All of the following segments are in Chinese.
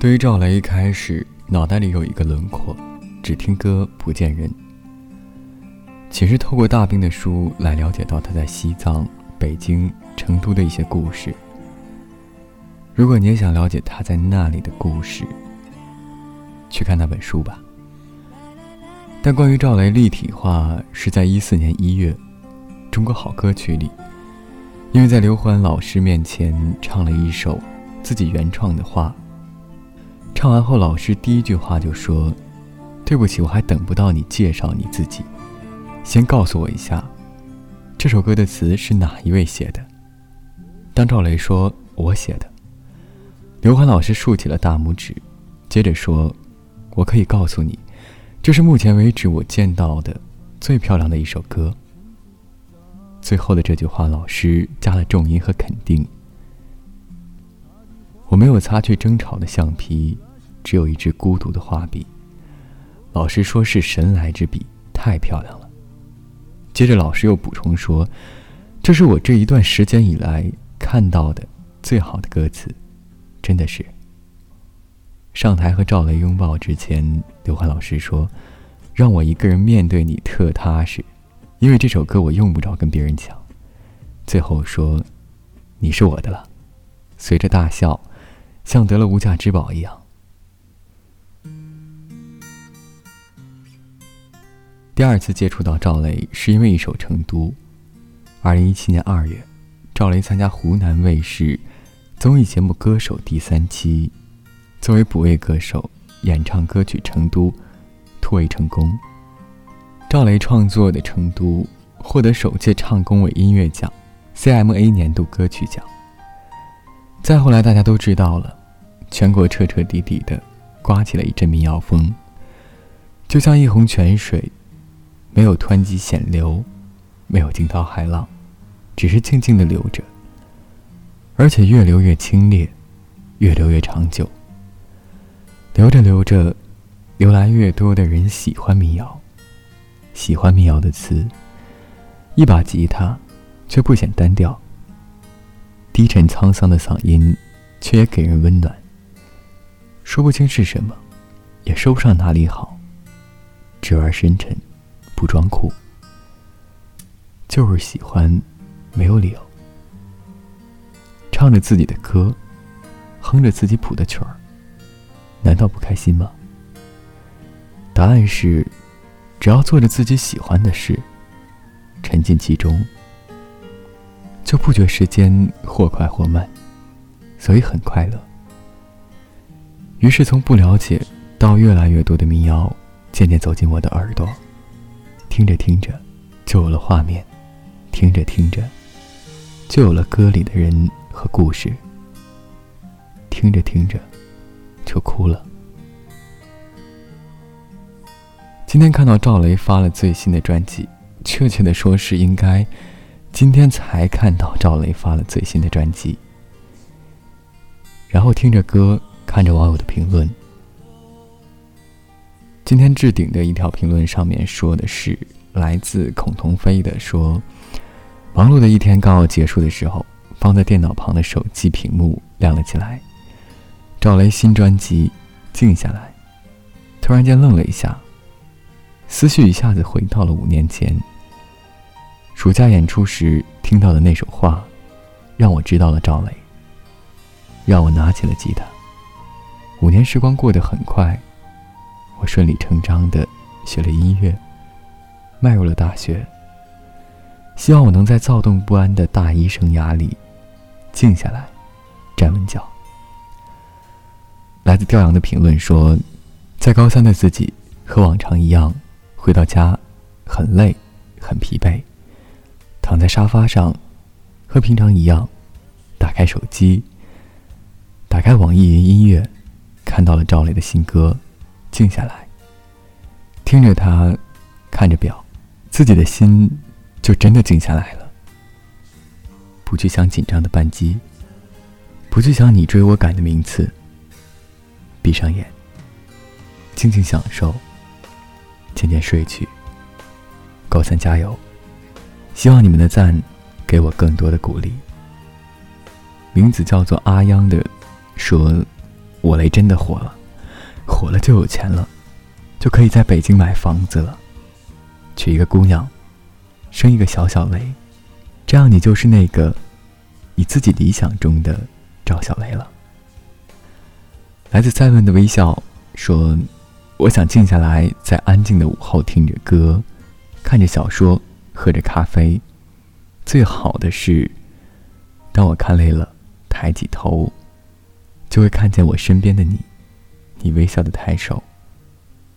对于赵雷，一开始脑袋里有一个轮廓，只听歌不见人。其实透过大兵的书来了解到他在西藏、北京、成都的一些故事。如果你也想了解他在那里的故事，去看那本书吧。但关于赵雷立体化，是在一四年一月，《中国好歌曲》里，因为在刘欢老师面前唱了一首自己原创的话。唱完后，老师第一句话就说：“对不起，我还等不到你介绍你自己，先告诉我一下，这首歌的词是哪一位写的？”当赵雷说“我写的”，刘欢老师竖起了大拇指，接着说：“我可以告诉你，这是目前为止我见到的最漂亮的一首歌。”最后的这句话，老师加了重音和肯定。我没有擦去争吵的橡皮。只有一支孤独的画笔。老师说是神来之笔，太漂亮了。接着老师又补充说：“这是我这一段时间以来看到的最好的歌词，真的是。”上台和赵雷拥抱之前，刘欢老师说：“让我一个人面对你特踏实，因为这首歌我用不着跟别人抢。”最后说：“你是我的了。”随着大笑，像得了无价之宝一样。第二次接触到赵雷，是因为一首《成都》。二零一七年二月，赵雷参加湖南卫视综艺节目《歌手》第三期，作为补位歌手演唱歌曲《成都》，突围成功。赵雷创作的《成都》获得首届唱工委音乐奖 CMA 年度歌曲奖。再后来，大家都知道了，全国彻彻底底的刮起了一阵民谣风，就像一泓泉水。没有湍急险流，没有惊涛骇浪，只是静静的流着，而且越流越清冽，越流越长久。流着流着，越来越多的人喜欢民谣，喜欢民谣的词。一把吉他，却不显单调；低沉沧桑的嗓音，却也给人温暖。说不清是什么，也说不上哪里好，直而深沉。不装酷，就是喜欢，没有理由。唱着自己的歌，哼着自己谱的曲儿，难道不开心吗？答案是，只要做着自己喜欢的事，沉浸其中，就不觉时间或快或慢，所以很快乐。于是，从不了解到越来越多的民谣，渐渐走进我的耳朵。听着听着，就有了画面；听着听着，就有了歌里的人和故事；听着听着，就哭了。今天看到赵雷发了最新的专辑，确切的说是应该今天才看到赵雷发了最新的专辑，然后听着歌，看着网友的评论。今天置顶的一条评论上面说的是来自孔同飞的说，忙碌的一天刚要结束的时候，放在电脑旁的手机屏幕亮了起来，赵雷新专辑，静下来，突然间愣了一下，思绪一下子回到了五年前，暑假演出时听到的那首话，让我知道了赵雷，让我拿起了吉他，五年时光过得很快。我顺理成章的学了音乐，迈入了大学。希望我能在躁动不安的大一生涯里静下来，站稳脚。来自调阳的评论说，在高三的自己和往常一样，回到家很累，很疲惫，躺在沙发上，和平常一样，打开手机，打开网易云音乐，看到了赵雷的新歌。静下来，听着他，看着表，自己的心就真的静下来了。不去想紧张的扳机，不去想你追我赶的名次。闭上眼，静静享受，渐渐睡去。高三加油！希望你们的赞给我更多的鼓励。名字叫做阿央的说：“我雷真的火了，火了就有钱了，就可以在北京买房子了，娶一个姑娘，生一个小小雷，这样你就是那个你自己理想中的赵小雷了。来自赛文的微笑说：“我想静下来，在安静的午后听着歌，看着小说，喝着咖啡。最好的是，当我看累了，抬起头。”就会看见我身边的你，你微笑的抬手，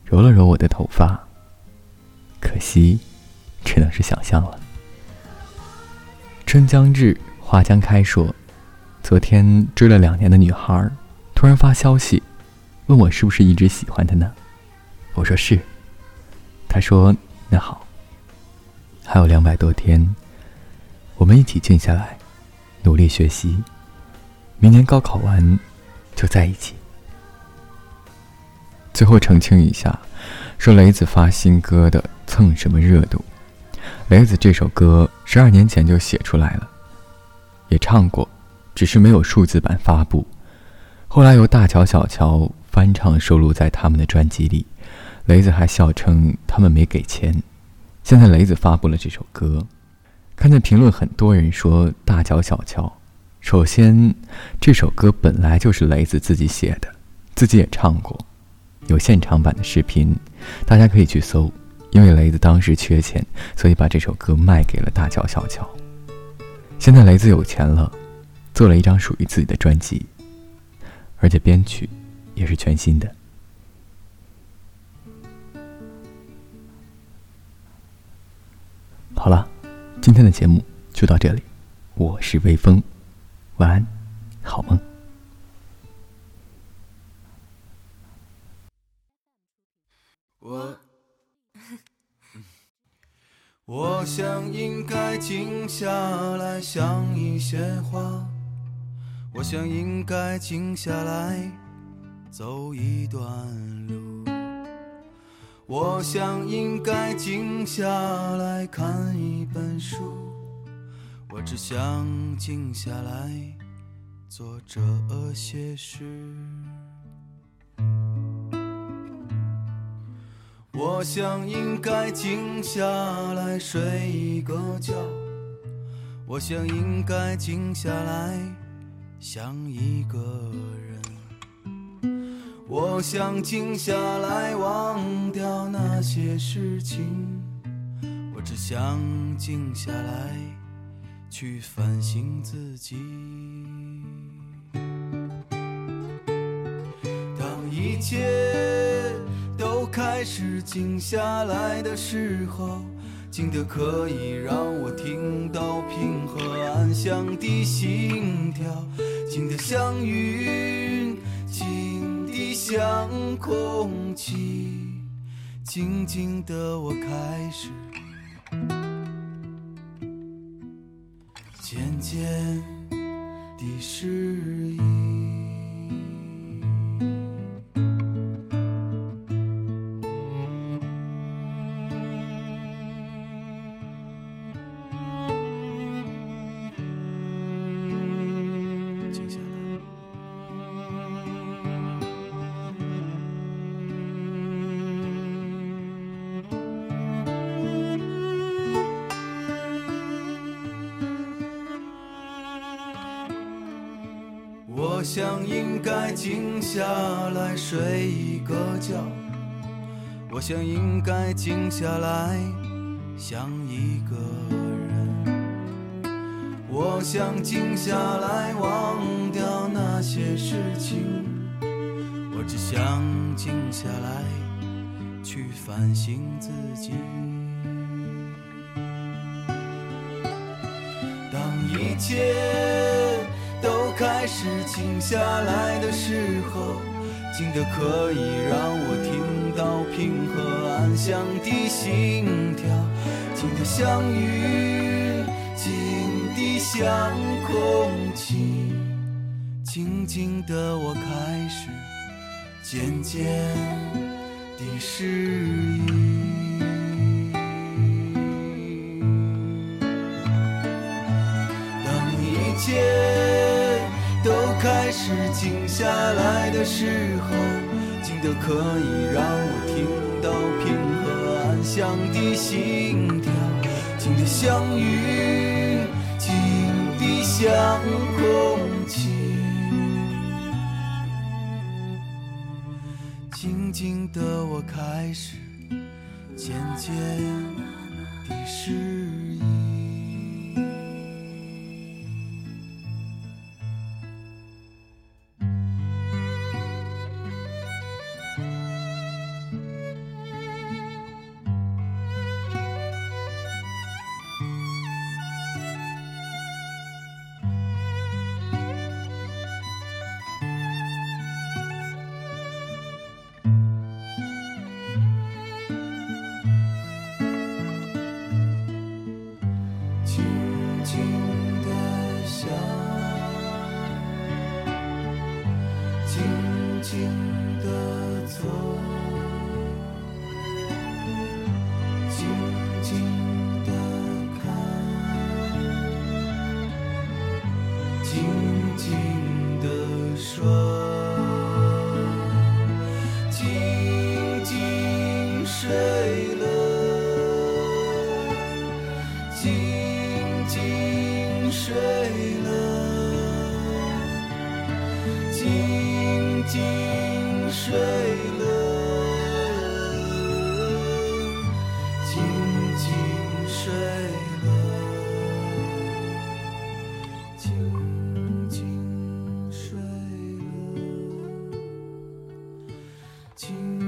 揉了揉我的头发。可惜，只能是想象了。春将至，花将开。说，昨天追了两年的女孩，突然发消息，问我是不是一直喜欢她呢？我说是。她说那好。还有两百多天，我们一起静下来，努力学习。明年高考完。就在一起。最后澄清一下，说雷子发新歌的蹭什么热度？雷子这首歌十二年前就写出来了，也唱过，只是没有数字版发布。后来由大乔、小乔翻唱收录在他们的专辑里，雷子还笑称他们没给钱。现在雷子发布了这首歌，看见评论很多人说大乔、小乔。首先，这首歌本来就是雷子自己写的，自己也唱过，有现场版的视频，大家可以去搜。因为雷子当时缺钱，所以把这首歌卖给了大乔小乔。现在雷子有钱了，做了一张属于自己的专辑，而且编曲也是全新的。好了，今天的节目就到这里，我是微风。晚安，好梦。我想应该静下来想一些话，我想应该静下来走一段路，我想应该静下来看一本书。我只想静下来做这些事。我想应该静下来睡一个觉。我想应该静下来想一个人。我想静下来忘掉那些事情。我只想静下来。去反省自己。当一切开始静下来的时候，静得可以让我听到平和安详的心跳，静得像云，静得像空气，静静的我开始。渐渐的适我想应该静下来睡一个觉，我想应该静下来想一个人，我想静下来忘掉那些事情，我只想静下来去反省自己。当一切。开始静下来的时候，静得可以让我听到平和安详的心跳，静得像云，静得像空气，静静的我开始渐渐的适应。当一切。是静下来的时候，静得可以让我听到平和安详的心跳，静得像雨，静得像空气，静静的我开始渐渐地适静静的走静静的看静静的说静静睡了静静睡了静静静睡了静静睡了静静睡了静